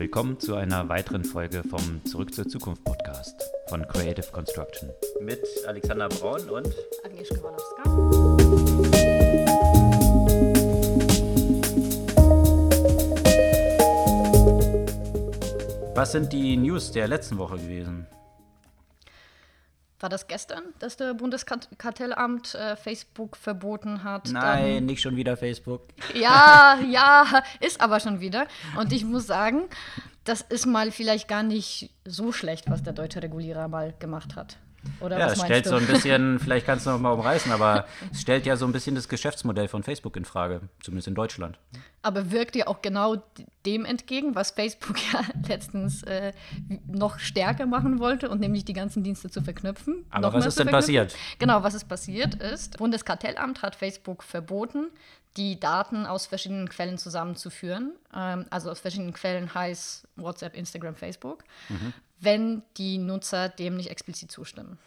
Willkommen zu einer weiteren Folge vom Zurück zur Zukunft Podcast von Creative Construction. Mit Alexander Braun und Agnieszka Walowska. Was sind die News der letzten Woche gewesen? War das gestern, dass der Bundeskartellamt äh, Facebook verboten hat? Nein, nicht schon wieder Facebook. Ja, ja, ist aber schon wieder. Und ich muss sagen, das ist mal vielleicht gar nicht so schlecht, was der deutsche Regulierer mal gemacht hat. Oder ja, es stellt du? so ein bisschen, vielleicht kannst du noch mal umreißen, aber es stellt ja so ein bisschen das Geschäftsmodell von Facebook in Frage, zumindest in Deutschland. Aber wirkt ja auch genau dem entgegen, was Facebook ja letztens äh, noch stärker machen wollte und nämlich die ganzen Dienste zu verknüpfen. Aber was ist denn passiert? Genau, was ist passiert ist, Bundeskartellamt hat Facebook verboten, die Daten aus verschiedenen Quellen zusammenzuführen. Ähm, also aus verschiedenen Quellen heißt WhatsApp, Instagram, Facebook, Mhm. Wenn die Nutzer dem nicht explizit zustimmen.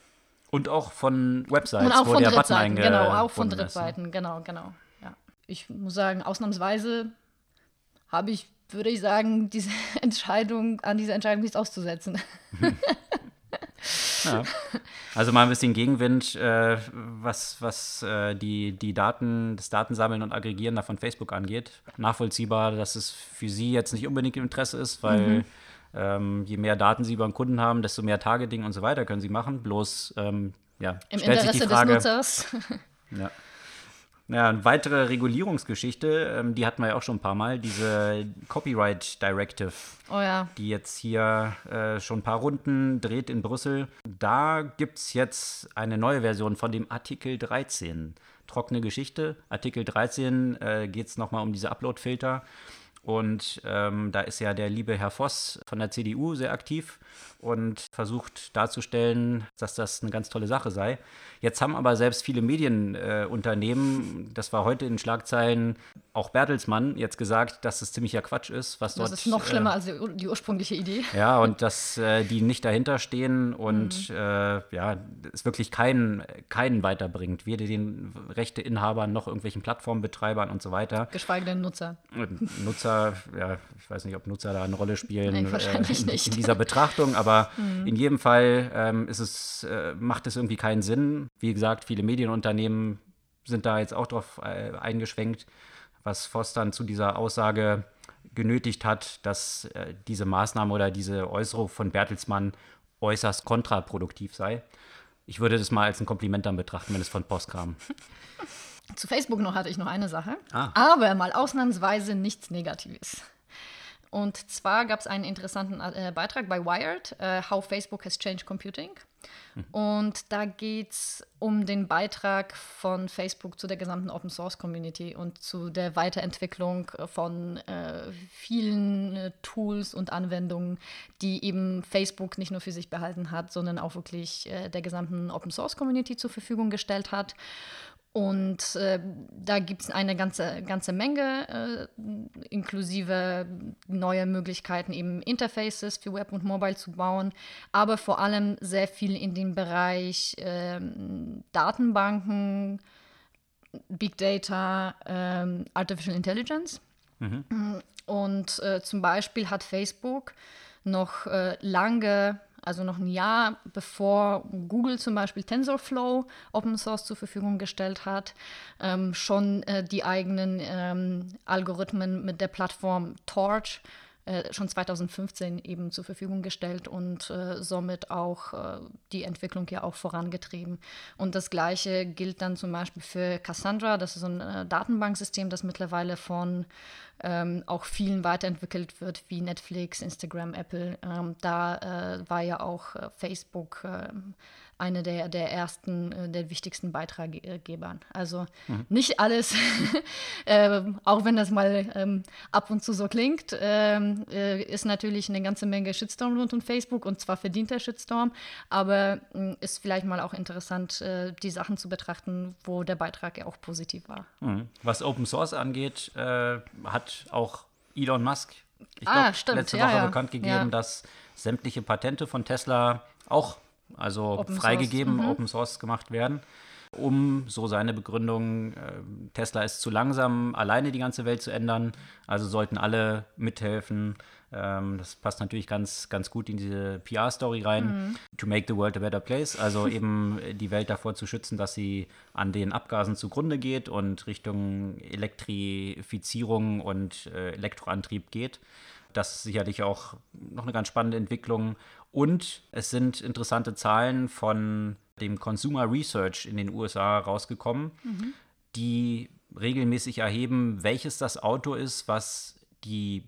Und auch von Websites, Und auch wo von der Button Drittseiten, genau, auch von ist, ne? Drittseiten, genau, genau. Ja. Ich muss sagen, ausnahmsweise habe ich, würde ich sagen, diese Entscheidung, an diese Entscheidung nichts auszusetzen. Ja. Also mal ein bisschen Gegenwind, äh, was, was äh, die, die Daten, das Datensammeln und Aggregieren da von Facebook angeht. Nachvollziehbar, dass es für Sie jetzt nicht unbedingt im Interesse ist, weil Mhm. Ähm, je mehr Daten Sie über einen Kunden haben, desto mehr Targeting und so weiter können Sie machen. Bloß, ähm, ja, Im stellt sich Interesse die Frage. des Nutzers. Ja. Ja, eine weitere Regulierungsgeschichte, ähm, die hatten wir ja auch schon ein paar Mal, diese Copyright Directive Oh ja. die jetzt hier äh, schon ein paar Runden dreht in Brüssel. Da gibt es jetzt eine neue Version von dem Artikel 13. Trockene Geschichte. Artikel 13 äh, geht es nochmal um diese Upload-Filter. Und ähm, da ist ja der liebe Herr Voss von der CDU sehr aktiv und versucht darzustellen, dass das eine ganz tolle Sache sei. Jetzt haben aber selbst viele Medienunternehmen, äh, das war heute in Schlagzeilen, auch Bertelsmann jetzt gesagt, dass es ziemlicher Quatsch ist, was Das dort ist noch äh, schlimmer als die, die ursprüngliche Idee. ja, und dass äh, die nicht dahinter stehen und Mhm. äh, ja, es wirklich keinen, keinen weiterbringt, weder den Rechteinhabern noch irgendwelchen Plattformbetreibern und so weiter. Geschweige denn Nutzer. Nutzer, ja, ich weiß nicht, ob Nutzer da eine Rolle spielen Nein, wahrscheinlich in, nicht. In dieser Betrachtung, aber in jedem Fall ähm, ist es, äh, macht es irgendwie keinen Sinn. Wie gesagt, viele Medienunternehmen sind da jetzt auch drauf äh, eingeschwenkt, was Voss dann zu dieser Aussage genötigt hat, dass äh, diese Maßnahme oder diese Äußerung von Bertelsmann äußerst kontraproduktiv sei. Ich würde das mal als ein Kompliment dann betrachten, wenn es von Post kam. Zu Facebook noch hatte ich noch eine Sache, Ah. aber mal ausnahmsweise nichts Negatives. Und zwar gab es einen interessanten äh, Beitrag bei Wired, äh, How Facebook Has Changed Computing. Und da geht es um den Beitrag von Facebook zu der gesamten Open Source Community und zu der Weiterentwicklung von äh, vielen äh, Tools und Anwendungen, die eben Facebook nicht nur für sich behalten hat, sondern auch wirklich äh, der gesamten Open Source Community zur Verfügung gestellt hat. Und äh, da gibt es eine ganze, ganze Menge, äh, inklusive neue Möglichkeiten, eben Interfaces für Web und Mobile zu bauen, aber vor allem sehr viel in dem Bereich ähm, Datenbanken, Big Data, ähm, Artificial Intelligence. Und äh, zum Beispiel hat Facebook noch äh, lange, also noch ein Jahr bevor Google zum Beispiel TensorFlow Open Source zur Verfügung gestellt hat, ähm, schon äh, die eigenen ähm, Algorithmen mit der Plattform Torch äh, schon 2015 eben zur Verfügung gestellt und äh, somit auch äh, die Entwicklung ja auch vorangetrieben. Und das gleiche gilt dann zum Beispiel für Cassandra, das ist so ein äh, Datenbanksystem, das mittlerweile von ähm, auch vielen weiterentwickelt wird, wie Netflix, Instagram, Apple. Ähm, da äh, war ja auch Facebook ähm, eine der, der ersten, äh, der wichtigsten Beitraggebern. Also nicht alles, ähm, auch wenn das mal ähm, ab und zu so klingt, ähm, äh, ist natürlich eine ganze Menge Shitstorm rund um Facebook und zwar verdienter Shitstorm, aber mh, ist vielleicht mal auch interessant, äh, die Sachen zu betrachten, wo der Beitrag ja auch positiv war. Mhm. Was Open Source angeht, äh, hat auch Elon Musk, ich Ah, glaube, letzte ja, Woche ja. bekannt gegeben, Ja. dass sämtliche Patente von Tesla auch also Open Source, freigegeben, mhm. Open Source gemacht werden. um, so seine Begründung, äh, Tesla ist zu langsam, alleine die ganze Welt zu ändern. Also sollten alle mithelfen. Ähm, das passt natürlich ganz, ganz gut in diese PR-Story rein. Mhm. To make the world a better place. Also eben die Welt davor zu schützen, dass sie an den Abgasen zugrunde geht und Richtung Elektrifizierung und äh, Elektroantrieb geht. Das ist sicherlich auch noch eine ganz spannende Entwicklung. Und es sind interessante Zahlen von dem Consumer Research in den USA rausgekommen, mhm. die regelmäßig erheben, welches das Auto ist, was die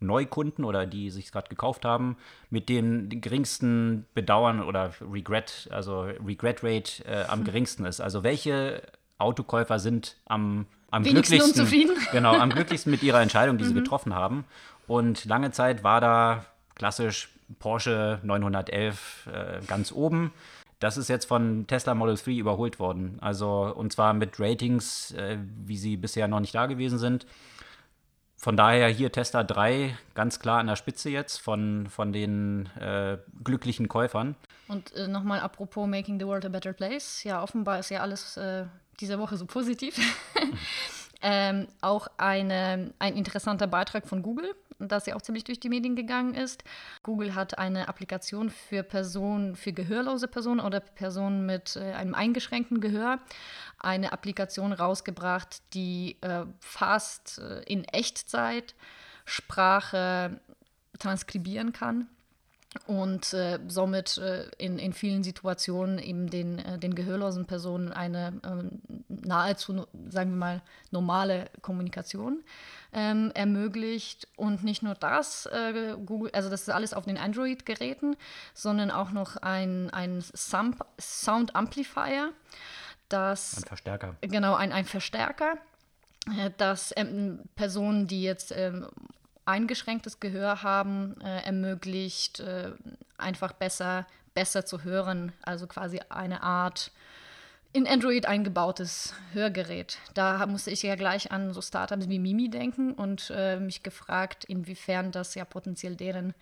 Neukunden oder die sich gerade gekauft haben, mit dem geringsten Bedauern oder Regret, also Regret Rate äh, am geringsten ist. Also welche Autokäufer sind am, am glücklichsten, unzufrieden. genau, am glücklichsten mit ihrer Entscheidung, die sie mhm. getroffen haben. Und lange Zeit war da klassisch Porsche 911 äh, ganz oben. Das ist jetzt von Tesla Model 3 überholt worden. Also, und zwar mit Ratings, äh, wie sie bisher noch nicht da gewesen sind. Von daher hier Tesla 3 ganz klar an der Spitze jetzt von, von den äh, glücklichen Käufern. Und äh, nochmal apropos Making the World a Better Place. Ja, offenbar ist ja alles äh, diese Woche so positiv. ähm, auch eine, ein interessanter Beitrag von Google das ja auch ziemlich durch die Medien gegangen ist. Google hat eine Applikation für Personen, für gehörlose Personen oder Personen mit äh, einem eingeschränkten Gehör, eine Applikation rausgebracht, die äh, fast äh, in Echtzeit Sprache transkribieren kann und äh, somit äh, in, in vielen Situationen eben den, äh, den gehörlosen Personen eine ähm, nahezu, sagen wir mal, normale Kommunikation ähm, ermöglicht. Und nicht nur das, äh, Google, also das ist alles auf den Android-Geräten, sondern auch noch ein, ein Sound Amplifier. Das, ein Verstärker. Genau, ein, ein Verstärker, äh, dass ähm, Personen, die jetzt ähm, eingeschränktes Gehör haben, äh, ermöglicht, äh, einfach besser, besser zu hören. Also quasi eine Art in Android eingebautes Hörgerät. Da musste ich ja gleich an so Startups wie Mimi denken und äh, mich gefragt, inwiefern das ja potenziell deren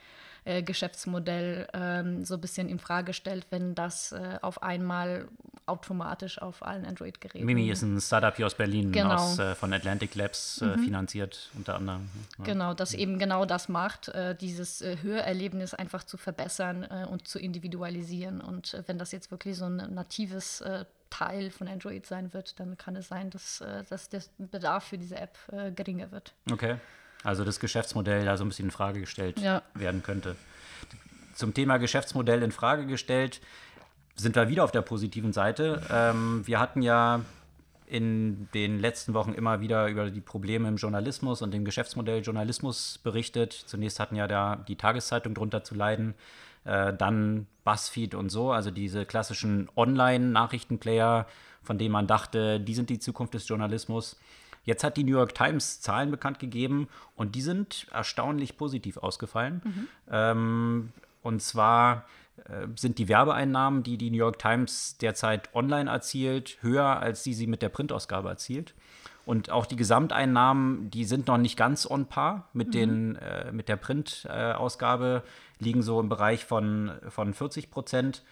äh, Geschäftsmodell ähm, so ein bisschen in Frage stellt, wenn das äh, auf einmal automatisch auf allen Android-Geräten. Mimi ist ein Startup hier aus Berlin, genau. aus, äh, von Atlantic Labs äh, mhm. finanziert unter anderem. Ja. Genau, das eben genau das macht, äh, dieses äh, Hörerlebnis einfach zu verbessern und zu individualisieren. Und wenn das jetzt wirklich so ein natives Teil von Android sein wird, dann kann es sein, dass, dass der Bedarf für diese App geringer wird. Okay. Also das Geschäftsmodell da so ein bisschen in Frage gestellt ja. werden könnte. Zum Thema Geschäftsmodell in Frage gestellt sind wir wieder auf der positiven Seite. Ähm, wir hatten ja in den letzten Wochen immer wieder über die Probleme im Journalismus und dem Geschäftsmodell Journalismus berichtet. Zunächst hatten ja da die Tageszeitung drunter zu leiden, äh, dann BuzzFeed und so, also diese klassischen Online-Nachrichtenplayer, von denen man dachte, die sind die Zukunft des Journalismus. Jetzt hat die New York Times Zahlen bekannt gegeben und die sind erstaunlich positiv ausgefallen. Mhm. Ähm, und zwar äh, sind die Werbeeinnahmen, die die New York Times derzeit online erzielt, höher als die sie mit der Printausgabe erzielt. Und auch die Gesamteinnahmen, die sind noch nicht ganz on par mit, mhm. den, äh, mit der Printausgabe, äh, liegen so im Bereich von, von 40 Prozent.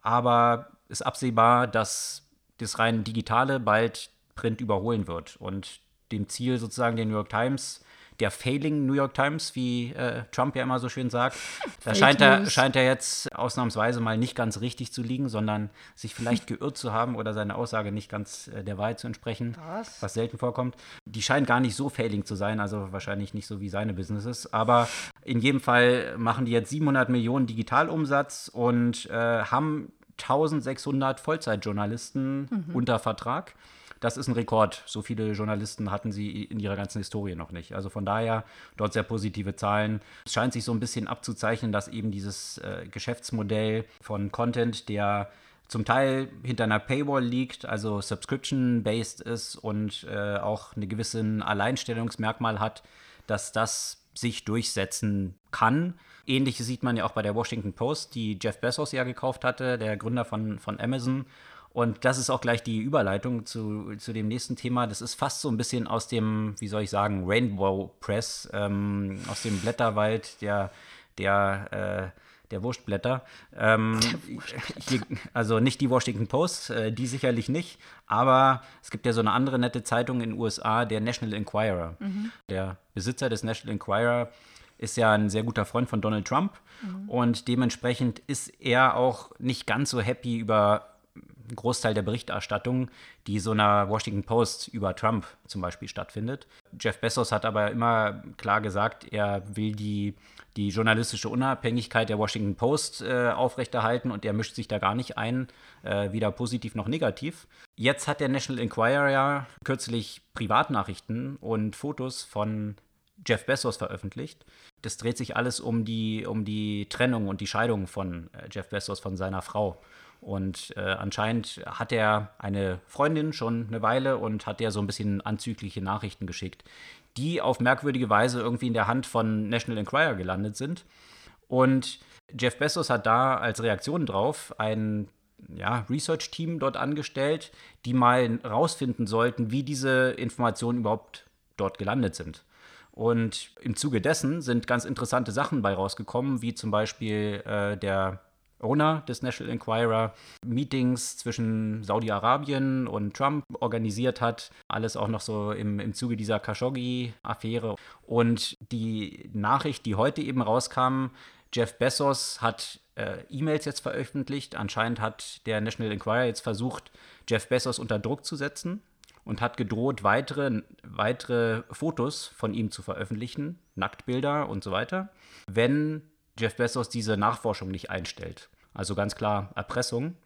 Aber ist absehbar, dass das rein Digitale bald Print überholen wird. Und dem Ziel sozusagen der New York Times, der Failing New York Times, wie äh, Trump ja immer so schön sagt, da scheint er, scheint er jetzt ausnahmsweise mal nicht ganz richtig zu liegen, sondern sich vielleicht geirrt zu haben oder seine Aussage nicht ganz äh, der Wahrheit zu entsprechen, was? was selten vorkommt. Die scheinen gar nicht so failing zu sein, also wahrscheinlich nicht so wie seine Businesses. Aber in jedem Fall machen die jetzt 700 Millionen Digitalumsatz und äh, haben 1600 Vollzeitjournalisten mhm. unter Vertrag das ist ein Rekord. So viele Journalisten hatten sie in ihrer ganzen Historie noch nicht. Also von daher dort sehr positive Zahlen. Es scheint sich so ein bisschen abzuzeichnen, dass eben dieses äh, Geschäftsmodell von Content, der zum Teil hinter einer Paywall liegt, also subscription-based ist und äh, auch eine gewisse Alleinstellungsmerkmal hat, dass das sich durchsetzen kann. Ähnliches sieht man ja auch bei der Washington Post, die Jeff Bezos ja gekauft hatte, der Gründer von, von Amazon. Und das ist auch gleich die Überleitung zu, zu dem nächsten Thema. Das ist fast so ein bisschen aus dem, wie soll ich sagen, Rainbow Press, ähm, aus dem Blätterwald der, der, äh, der Wurstblätter. Ähm, hier, also nicht die Washington Post, äh, die sicherlich nicht, aber es gibt ja so eine andere nette Zeitung in den USA, der National Enquirer. Mhm. Der Besitzer des National Enquirer ist ja ein sehr guter Freund von Donald Trump mhm. und dementsprechend ist er auch nicht ganz so happy über Großteil der Berichterstattung, die so einer Washington Post über Trump zum Beispiel stattfindet. Jeff Bezos hat aber immer klar gesagt, er will die, die journalistische Unabhängigkeit der Washington Post äh, aufrechterhalten und er mischt sich da gar nicht ein, äh, weder positiv noch negativ. Jetzt hat der National Enquirer kürzlich Privatnachrichten und Fotos von Jeff Bezos veröffentlicht. Das dreht sich alles um die, um die Trennung und die Scheidung von äh, Jeff Bezos von seiner Frau. Und äh, anscheinend hat er eine Freundin schon eine Weile und hat der so ein bisschen anzügliche Nachrichten geschickt, die auf merkwürdige Weise irgendwie in der Hand von National Enquirer gelandet sind. Und Jeff Bezos hat da als Reaktion drauf ein ja, Research-Team dort angestellt, die mal rausfinden sollten, wie diese Informationen überhaupt dort gelandet sind. Und im Zuge dessen sind ganz interessante Sachen bei rausgekommen, wie zum Beispiel äh, der Owner des National Enquirer Meetings zwischen Saudi-Arabien und Trump organisiert hat. Alles auch noch so im, im Zuge dieser Khashoggi-Affäre. Und die Nachricht, die heute eben rauskam, Jeff Bezos hat äh, E-Mails jetzt veröffentlicht. Anscheinend hat der National Enquirer jetzt versucht, Jeff Bezos unter Druck zu setzen und hat gedroht, weitere, weitere Fotos von ihm zu veröffentlichen, Nacktbilder und so weiter, wenn Jeff Bezos diese Nachforschung nicht einstellt. Also ganz klar Erpressung.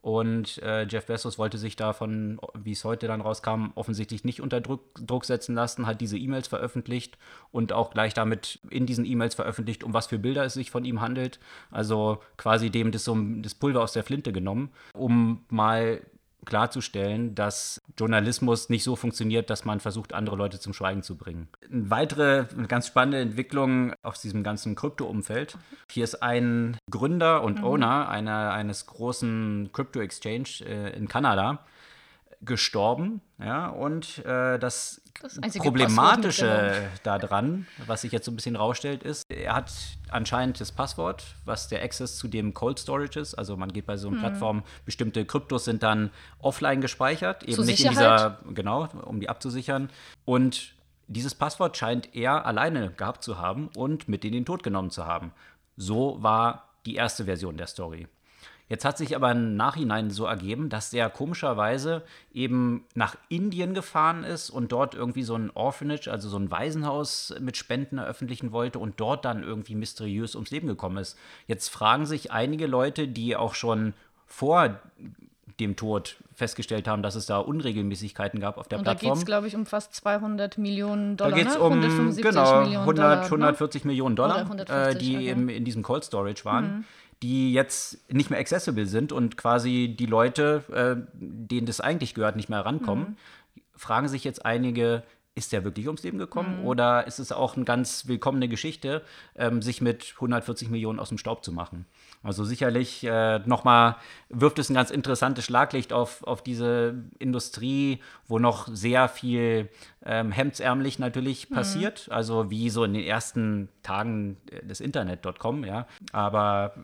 Und äh, Jeff Bezos wollte sich davon, wie es heute dann rauskam, offensichtlich nicht unter Druck, Druck setzen lassen, hat diese E-Mails veröffentlicht und auch gleich damit in diesen E-Mails veröffentlicht, um was für Bilder es sich von ihm handelt. Also quasi dem das, das Pulver aus der Flinte genommen, um mal klarzustellen, dass Journalismus nicht so funktioniert, dass man versucht, andere Leute zum Schweigen zu bringen. Eine weitere ganz spannende Entwicklung aus diesem ganzen Krypto-Umfeld. Hier ist ein Gründer und mhm. Owner einer, eines großen Crypto-Exchange äh, in Kanada gestorben. Ja, und äh, das, das Problematische daran, was sich jetzt so ein bisschen rausstellt, ist, er hat anscheinend das Passwort, was der Access zu dem Cold Storage ist. Also man geht bei so einer mhm. Plattform, bestimmte Kryptos sind dann offline gespeichert, eben Zur nicht Sicherheit. in dieser, genau, um die abzusichern. Und dieses Passwort scheint er alleine gehabt zu haben und mit in den Tod genommen zu haben. So war die erste Version der Story. Jetzt hat sich aber im Nachhinein so ergeben, dass der komischerweise eben nach Indien gefahren ist und dort irgendwie so ein Orphanage, also so ein Waisenhaus mit Spenden eröffentlichen wollte und dort dann irgendwie mysteriös ums Leben gekommen ist. Jetzt fragen sich einige Leute, die auch schon vor dem Tod festgestellt haben, dass es da Unregelmäßigkeiten gab auf der und Plattform. Da geht es, glaube ich, um fast 200 Millionen Dollar. Da geht es ne? um 175 genau, Millionen 100, Dollar, 140 ne? Millionen Dollar, 150, äh, die okay. im, in diesem Cold Storage waren. Mhm die jetzt nicht mehr accessible sind und quasi die Leute, äh, denen das eigentlich gehört, nicht mehr rankommen, mhm. fragen sich jetzt einige, ist der wirklich ums Leben gekommen? Mhm. Oder ist es auch eine ganz willkommene Geschichte, ähm, sich mit 140 Millionen aus dem Staub zu machen? Also sicherlich äh, nochmal wirft es ein ganz interessantes Schlaglicht auf, auf diese Industrie, wo noch sehr viel ähm, hemdsärmlich natürlich mhm. passiert. Also wie so in den ersten Tagen des Internet.com, ja. Aber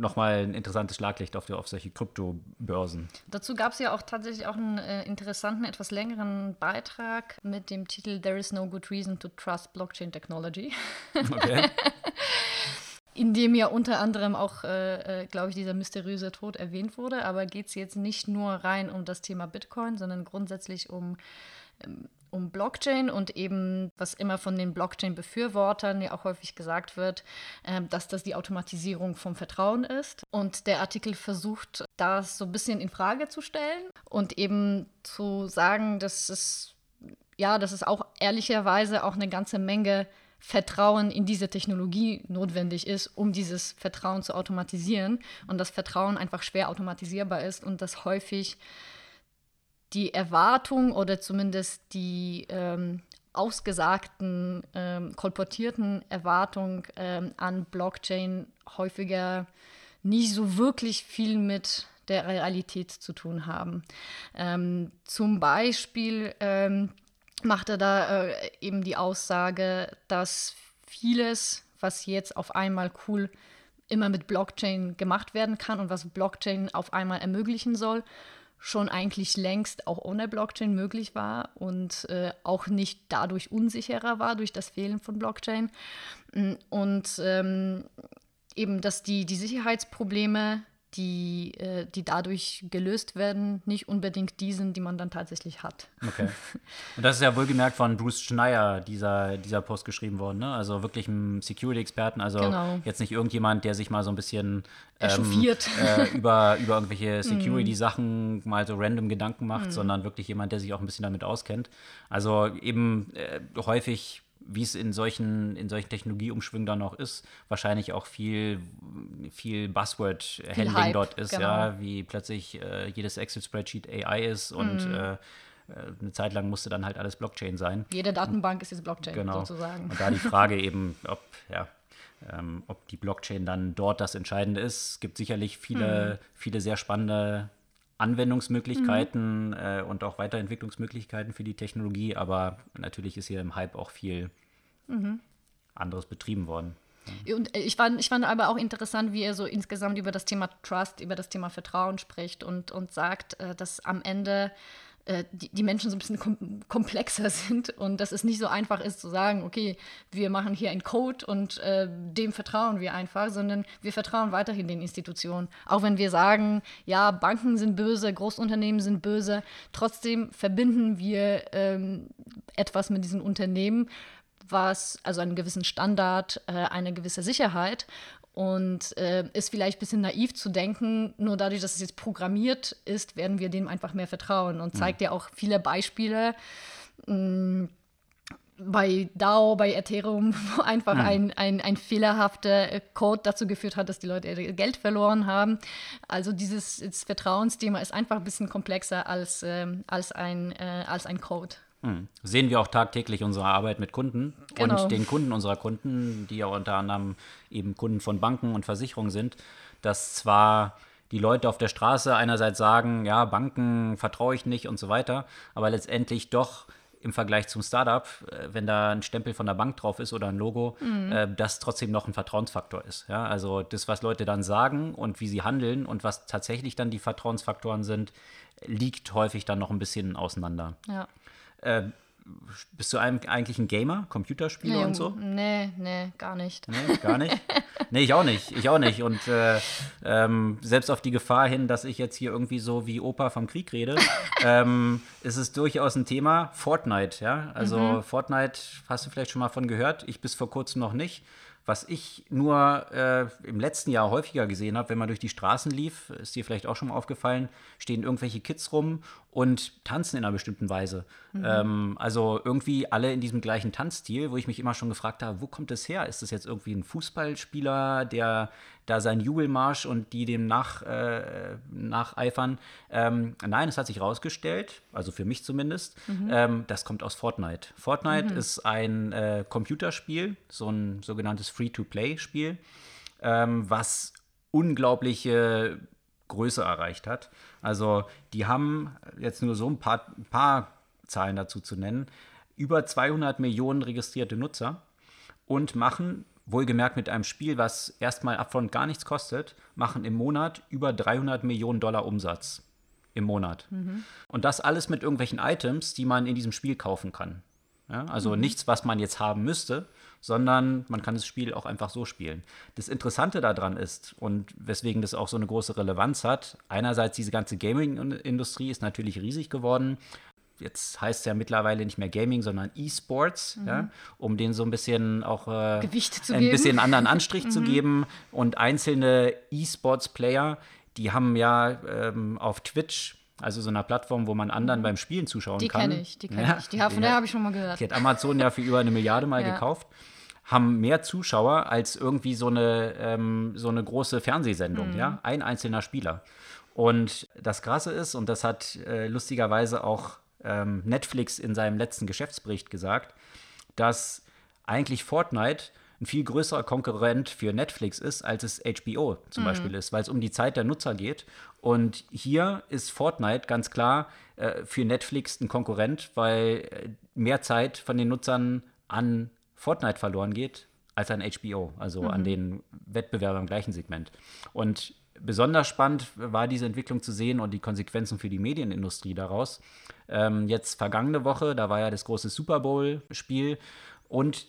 nochmal ein interessantes Schlaglicht auf, die, auf solche Kryptobörsen. Dazu gab es ja auch tatsächlich auch einen äh, interessanten, etwas längeren Beitrag mit dem Titel There is no good reason to trust blockchain technology. Okay. in dem ja unter anderem auch, äh, äh, glaube ich, dieser mysteriöse Tod erwähnt wurde. Aber geht es jetzt nicht nur rein um das Thema Bitcoin, sondern grundsätzlich um ähm, um Blockchain und eben, was immer von den Blockchain-Befürwortern ja auch häufig gesagt wird, äh, dass das die Automatisierung vom Vertrauen ist. Und der Artikel versucht, das so ein bisschen in Frage zu stellen und eben zu sagen, dass es, ja, dass es auch ehrlicherweise auch eine ganze Menge Vertrauen in diese Technologie notwendig ist, um dieses Vertrauen zu automatisieren und das Vertrauen einfach schwer automatisierbar ist und das häufig die Erwartung oder zumindest die ähm, ausgesagten, ähm, kolportierten Erwartungen ähm, an Blockchain häufiger nicht so wirklich viel mit der Realität zu tun haben. Ähm, zum Beispiel ähm, macht er da äh, eben die Aussage, dass vieles, was jetzt auf einmal cool immer mit Blockchain gemacht werden kann und was Blockchain auf einmal ermöglichen soll, schon eigentlich längst auch ohne Blockchain möglich war und äh, auch nicht dadurch unsicherer war durch das Fehlen von Blockchain. Mm, und ähm, eben, dass die, die Sicherheitsprobleme die, äh, die dadurch gelöst werden, nicht unbedingt die sind, die man dann tatsächlich hat. Okay. Und das ist ja wohlgemerkt von Bruce Schneier, dieser, dieser Post geschrieben worden, ne? Also wirklich ein Security-Experten, also genau. jetzt nicht irgendjemand, der sich mal so ein bisschen ähm, äh, über, über irgendwelche mhm. Security-Sachen mal so random Gedanken macht, mm. sondern wirklich jemand, der sich auch ein bisschen damit auskennt. Also eben äh, häufig wie es in solchen, in solchen Technologieumschwüngen dann auch ist, wahrscheinlich auch viel, viel Buzzword-Handling dort ist, genau. ja, wie plötzlich äh, jedes Excel-Spreadsheet AI ist und mm. äh, eine Zeit lang musste dann halt alles Blockchain sein. Jede Datenbank ist jetzt Blockchain genau. sozusagen. Und da die Frage eben, ob, ja, ähm, ob die Blockchain dann dort das Entscheidende ist. Es gibt sicherlich viele, mm. viele sehr spannende Anwendungsmöglichkeiten mhm. äh, und auch Weiterentwicklungsmöglichkeiten für die Technologie, aber natürlich ist hier im Hype auch viel mhm. anderes betrieben worden. Und ich fand, ich fand aber auch interessant, wie er so insgesamt über das Thema Trust, über das Thema Vertrauen spricht und, und sagt, äh, dass am Ende äh, die, die, Menschen so ein bisschen kom komplexer sind und dass es nicht so einfach ist zu sagen, okay, wir machen hier einen Code und äh, dem vertrauen wir einfach, sondern wir vertrauen weiterhin den Institutionen. Auch wenn wir sagen, ja, Banken sind böse, Großunternehmen sind böse, trotzdem verbinden wir ähm, etwas mit diesen Unternehmen, was, also einen gewissen Standard, äh, eine gewisse Sicherheit. Und äh, ist vielleicht ein bisschen naiv zu denken, nur dadurch, dass es jetzt programmiert ist, werden wir dem einfach mehr vertrauen und zeigt mhm. ja auch viele Beispiele. Mh, mm, bei DAO, bei Ethereum, wo einfach mhm. ein, ein, ein fehlerhafter Code dazu geführt hat, dass die Leute ihr Geld verloren haben. Also dieses Vertrauensthema ist einfach ein bisschen komplexer als, äh, als, ein, äh, als ein Code. Hm. Sehen wir auch tagtäglich unsere Arbeit mit Kunden genau. und den Kunden unserer Kunden, die ja unter anderem eben Kunden von Banken und Versicherungen sind, dass zwar die Leute auf der Straße einerseits sagen, ja, Banken vertraue ich nicht und so weiter, aber letztendlich doch im Vergleich zum Startup, äh, wenn da ein Stempel von der Bank drauf ist oder ein Logo, mhm. äh, das trotzdem noch ein Vertrauensfaktor ist. Ja? Also das, was Leute dann sagen und wie sie handeln und was tatsächlich dann die Vertrauensfaktoren sind, liegt häufig dann noch ein bisschen auseinander. Ja. Äh, bist du eigentlich ein Gamer, Computerspieler nee, und so? Nee, nee, gar nicht. Nee, gar nicht? nee, ich auch nicht. Ich auch nicht. Und äh, ähm, selbst auf die Gefahr hin, dass ich jetzt hier irgendwie so wie Opa vom Krieg rede, ähm, ist es durchaus ein Thema. Fortnite, ja. Also mhm. Fortnite hast du vielleicht schon mal von gehört. Ich bis vor kurzem noch nicht. Was ich nur äh, im letzten Jahr häufiger gesehen habe, wenn man durch die Straßen lief, ist dir vielleicht auch schon mal aufgefallen, stehen irgendwelche Kids rum und tanzen in einer bestimmten Weise. Mhm. Ähm, also irgendwie alle in diesem gleichen Tanzstil, wo ich mich immer schon gefragt habe, wo kommt das her? Ist das jetzt irgendwie ein Fußballspieler, der da seinen Jubelmarsch und die dem nach, äh, nacheifern? Ähm, nein, es hat sich herausgestellt, also für mich zumindest, mhm. ähm, das kommt aus Fortnite. Fortnite mhm. ist ein äh, Computerspiel, so ein sogenanntes Free-to-Play-Spiel, ähm, was unglaubliche Größe erreicht hat. Also die haben jetzt nur so ein paar, ein paar Zahlen dazu zu nennen, über 200 Millionen registrierte Nutzer und machen, wohlgemerkt mit einem Spiel, was erstmal upfront gar nichts kostet, machen im Monat über 300 Millionen Dollar Umsatz im Monat. Mhm. Und das alles mit irgendwelchen Items, die man in diesem Spiel kaufen kann. Ja, also mhm. nichts, was man jetzt haben müsste, sondern man kann das Spiel auch einfach so spielen. Das Interessante daran ist und weswegen das auch so eine große Relevanz hat, einerseits diese ganze Gaming-Industrie ist natürlich riesig geworden. Jetzt heißt es ja mittlerweile nicht mehr Gaming, sondern E-Sports, mhm. ja, um denen so ein bisschen auch äh, Gewicht zu ein geben. bisschen anderen Anstrich mhm. zu geben. Und einzelne E-Sports-Player, die haben ja ähm, auf Twitch also so einer Plattform, wo man anderen mhm. beim Spielen zuschauen die kann. Die kenne ich, die kenne ja, ich. Die, von der habe ich schon mal gehört. Die hat Amazon ja für über eine Milliarde mal ja. gekauft. Haben mehr Zuschauer als irgendwie so eine, ähm, so eine große Fernsehsendung, mhm. ja. Ein einzelner Spieler. Und das Krasse ist, und das hat äh, lustigerweise auch ähm, Netflix in seinem letzten Geschäftsbericht gesagt, dass eigentlich Fortnite ein viel größerer Konkurrent für Netflix ist, als es HBO zum mhm. Beispiel ist, weil es um die Zeit der Nutzer geht. Und hier ist Fortnite ganz klar äh, für Netflix ein Konkurrent, weil äh, mehr Zeit von den Nutzern an Fortnite verloren geht, als an HBO, also mhm. an den Wettbewerbern im gleichen Segment. Und besonders spannend war diese Entwicklung zu sehen und die Konsequenzen für die Medienindustrie daraus. Ähm, jetzt vergangene Woche, da war ja das große Super Bowl-Spiel und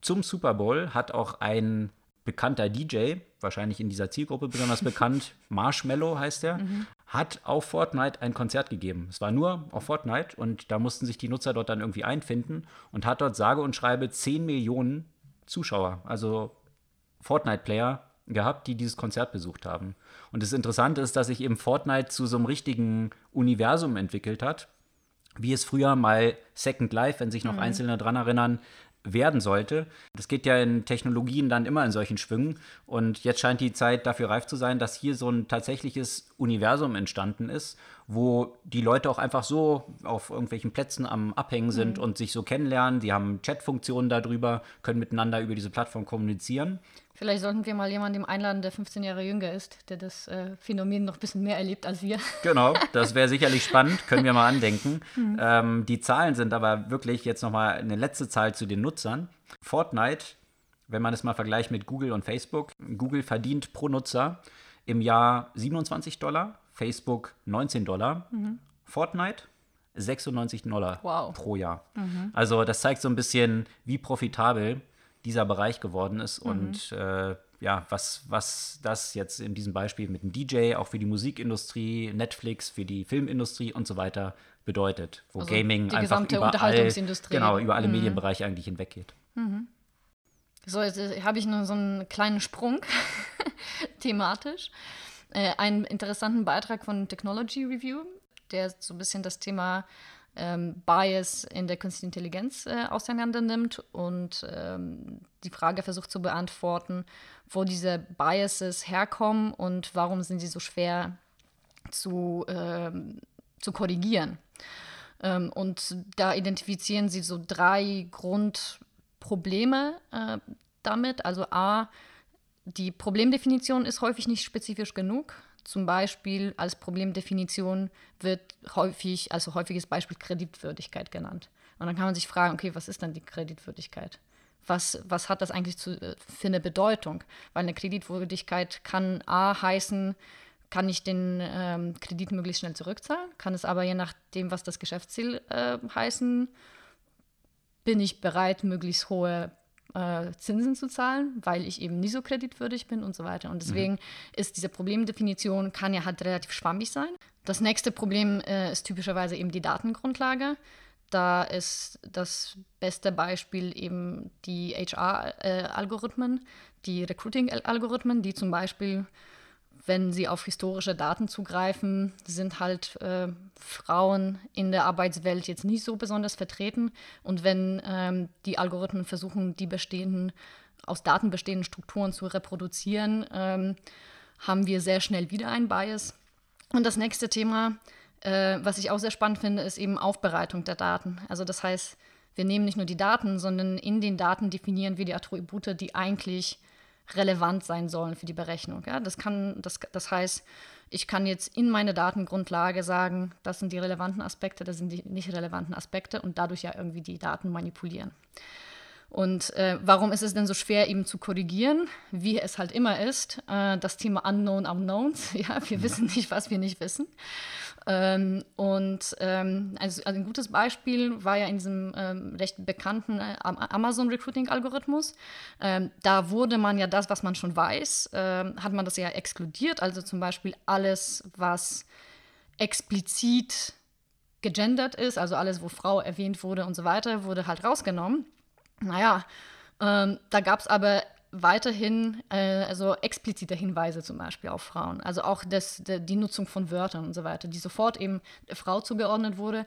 zum Super Bowl hat auch ein bekannter DJ, wahrscheinlich in dieser Zielgruppe besonders bekannt, Marshmallow heißt er, mhm. hat auf Fortnite ein Konzert gegeben. Es war nur auf Fortnite und da mussten sich die Nutzer dort dann irgendwie einfinden und hat dort sage und schreibe 10 Millionen Zuschauer, also Fortnite-Player gehabt, die dieses Konzert besucht haben. Und das Interessante ist, dass sich eben Fortnite zu so einem richtigen Universum entwickelt hat, wie es früher mal Second Life, wenn sich noch mhm. Einzelne dran erinnern, werden sollte. Das geht ja in Technologien dann immer in solchen Schwüngen. Und jetzt scheint die Zeit dafür reif zu sein, dass hier so ein tatsächliches Universum entstanden ist, wo die Leute auch einfach so auf irgendwelchen Plätzen am Abhängen sind mhm. und sich so kennenlernen. Die haben Chatfunktionen darüber, können miteinander über diese Plattform kommunizieren. Vielleicht sollten wir mal jemanden einladen, der 15 Jahre jünger ist, der das äh, Phänomen noch ein bisschen mehr erlebt als wir. Genau, das wäre sicherlich spannend, können wir mal andenken. Mhm. Ähm, die Zahlen sind aber wirklich jetzt nochmal eine letzte Zahl zu den Nutzern. Fortnite, wenn man es mal vergleicht mit Google und Facebook, Google verdient pro Nutzer im Jahr 27 Dollar, Facebook 19 Dollar, mhm. Fortnite 96 Dollar wow. pro Jahr. Mhm. Also das zeigt so ein bisschen, wie profitabel dieser Bereich geworden ist mhm. und äh, ja, was, was das jetzt in diesem Beispiel mit dem DJ auch für die Musikindustrie, Netflix, für die Filmindustrie und so weiter bedeutet, wo also Gaming einfach überall, genau, über alle mhm. Medienbereiche eigentlich hinweggeht. Mhm. So, jetzt äh, habe ich nur so einen kleinen Sprung thematisch. Äh, einen interessanten Beitrag von Technology Review, der so ein bisschen das Thema ähm, Bias in der künstlichen Intelligenz äh, auseinander nimmt und ähm, die Frage versucht zu beantworten, wo diese Biases herkommen und warum sind sie so schwer zu, ähm, zu korrigieren. Ähm, und da identifizieren sie so drei Grundprobleme äh, damit. Also A, die Problemdefinition ist häufig nicht spezifisch genug. Zum Beispiel als Problemdefinition wird häufig, also häufiges Beispiel Kreditwürdigkeit genannt. Und dann kann man sich fragen, okay, was ist denn die Kreditwürdigkeit? Was, was hat das eigentlich zu, äh, für eine Bedeutung? Weil eine Kreditwürdigkeit kann A heißen, kann ich den ähm, Kredit möglichst schnell zurückzahlen, kann es aber je nachdem, was das Geschäftsziel äh, heißen, bin ich bereit, möglichst hohe äh, Zinsen zu zahlen, weil ich eben nicht so kreditwürdig bin und so weiter. Und deswegen mhm. ist diese Problemdefinition, kann ja halt relativ schwammig sein. Das nächste Problem äh, ist typischerweise eben die Datengrundlage. Da ist das beste Beispiel eben die HR-Algorithmen, äh, die Recruiting-Algorithmen, die zum Beispiel wenn sie auf historische Daten zugreifen, sind halt äh, Frauen in der Arbeitswelt jetzt nicht so besonders vertreten. Und wenn ähm, die Algorithmen versuchen, die bestehenden, aus Daten bestehenden Strukturen zu reproduzieren, ähm, haben wir sehr schnell wieder ein Bias. Und das nächste Thema, äh, was ich auch sehr spannend finde, ist eben Aufbereitung der Daten. Also das heißt, wir nehmen nicht nur die Daten, sondern in den Daten definieren wir die Attribute, die eigentlich relevant sein sollen für die Berechnung. Ja? Das, kann, das, das heißt, ich kann jetzt in meine Datengrundlage sagen, das sind die relevanten Aspekte, das sind die nicht relevanten Aspekte und dadurch ja irgendwie die Daten manipulieren. Und äh, warum ist es denn so schwer, eben zu korrigieren, wie es halt immer ist? Äh, das Thema Unknown Unknowns. Ja, wir ja. wissen nicht, was wir nicht wissen. Ähm, und ähm, also, also, ein gutes Beispiel war ja in diesem ähm, recht bekannten äh, Amazon Recruiting Algorithmus. Ähm, da wurde man ja das, was man schon weiß, ähm, hat man das ja exkludiert. Also zum Beispiel alles, was explizit gegendert ist, also alles, wo Frau erwähnt wurde und so weiter, wurde halt rausgenommen. Naja, ähm, da gab es aber weiterhin äh, also explizite Hinweise zum Beispiel auf Frauen. Also auch das, de, die Nutzung von Wörtern und so weiter, die sofort eben der Frau zugeordnet wurde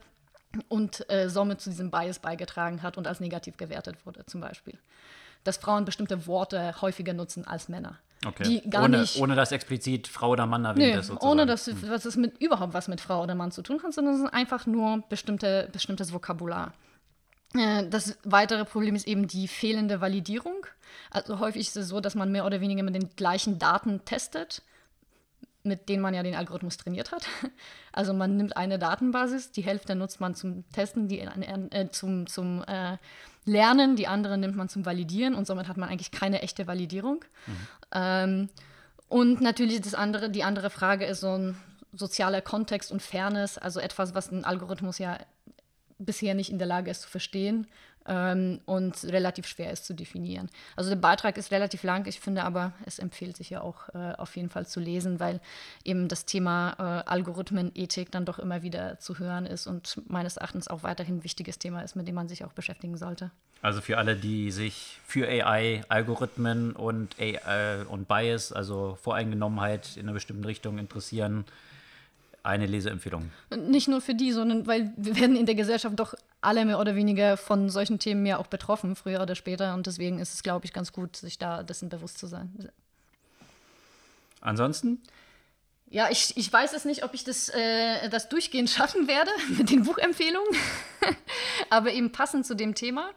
und äh, somit zu diesem Bias beigetragen hat und als negativ gewertet wurde zum Beispiel. Dass Frauen bestimmte Worte häufiger nutzen als Männer. Okay. ohne, nicht, ohne dass explizit Frau oder Mann erwähnt nee, ist. Sozusagen. Ohne dass hm. was es mit überhaupt was mit Frau oder Mann zu tun hat, sondern es ist einfach nur bestimmte, bestimmtes Vokabular. Äh, das weitere Problem ist eben die fehlende Validierung. Also häufig ist es so, dass man mehr oder weniger mit den gleichen Daten testet, mit denen man ja den Algorithmus trainiert hat. Also man nimmt eine Datenbasis, die Hälfte nutzt man zum Testen, die äh, zum, zum äh, Lernen, die andere nimmt man zum Validieren und somit hat man eigentlich keine echte Validierung. Mhm. Ähm, und natürlich das andere, die andere Frage ist so ein sozialer Kontext und Fairness, also etwas, was ein Algorithmus ja bisher nicht in der Lage ist zu verstehen ähm, und relativ schwer ist zu definieren. Also der Beitrag ist relativ lang, ich finde aber, es empfiehlt sich ja auch äh, auf jeden Fall zu lesen, weil eben das Thema äh, Algorithmenethik dann doch immer wieder zu hören ist und meines Erachtens auch weiterhin ein wichtiges Thema ist, mit dem man sich auch beschäftigen sollte. Also für alle, die sich für AI, Algorithmen und, AI, und Bias, also Voreingenommenheit in einer bestimmten Richtung interessieren, eine Leseempfehlung. Nicht nur für die, sondern weil wir werden in der Gesellschaft doch alle mehr oder weniger von solchen Themen ja auch betroffen, früher oder später. Und deswegen ist es, glaube ich, ganz gut, sich da dessen bewusst zu sein. Ansonsten? Ja, ich, ich weiß es nicht, ob ich das, äh, das durchgehend schaffen werde mit den Buchempfehlungen, aber eben passend zu dem Thema.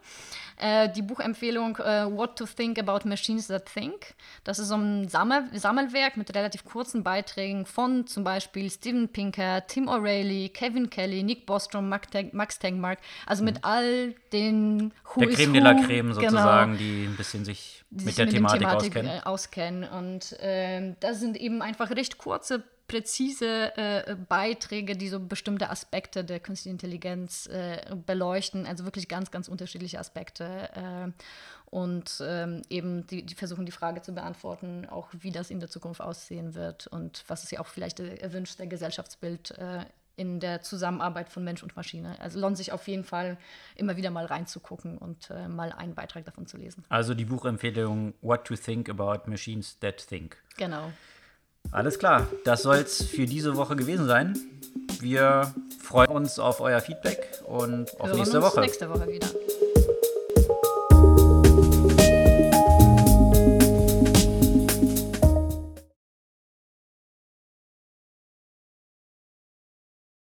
Äh, die Buchempfehlung äh, What to Think About Machines That Think. Das ist so ein Sammel Sammelwerk mit relativ kurzen Beiträgen von zum Beispiel Steven Pinker, Tim O'Reilly, Kevin Kelly, Nick Bostrom, Max Tengmark. Also mit mhm. all den Who Der Creme de la Creme genau. sozusagen, genau, die ein bisschen sich mit der mit Thematik, Thematik auskennen. Äh, auskennen. Und äh, das sind eben einfach recht kurze präzise äh, Beiträge, die so bestimmte Aspekte der künstlichen Intelligenz äh, beleuchten, also wirklich ganz, ganz unterschiedliche Aspekte. Äh, und ähm, eben die, die, versuchen die Frage zu beantworten, auch wie das in der Zukunft aussehen wird und was ist ja auch vielleicht erwünschte Gesellschaftsbild äh, in der Zusammenarbeit von Mensch und Maschine. Also lohnt sich auf jeden Fall immer wieder mal reinzugucken und äh, mal einen Beitrag davon zu lesen. Also die Buchempfehlung What to Think About Machines That Think. Genau. Alles klar, das soll es für diese Woche gewesen sein. Wir freuen uns auf euer Feedback und auf nächste Woche. nächste Woche wieder.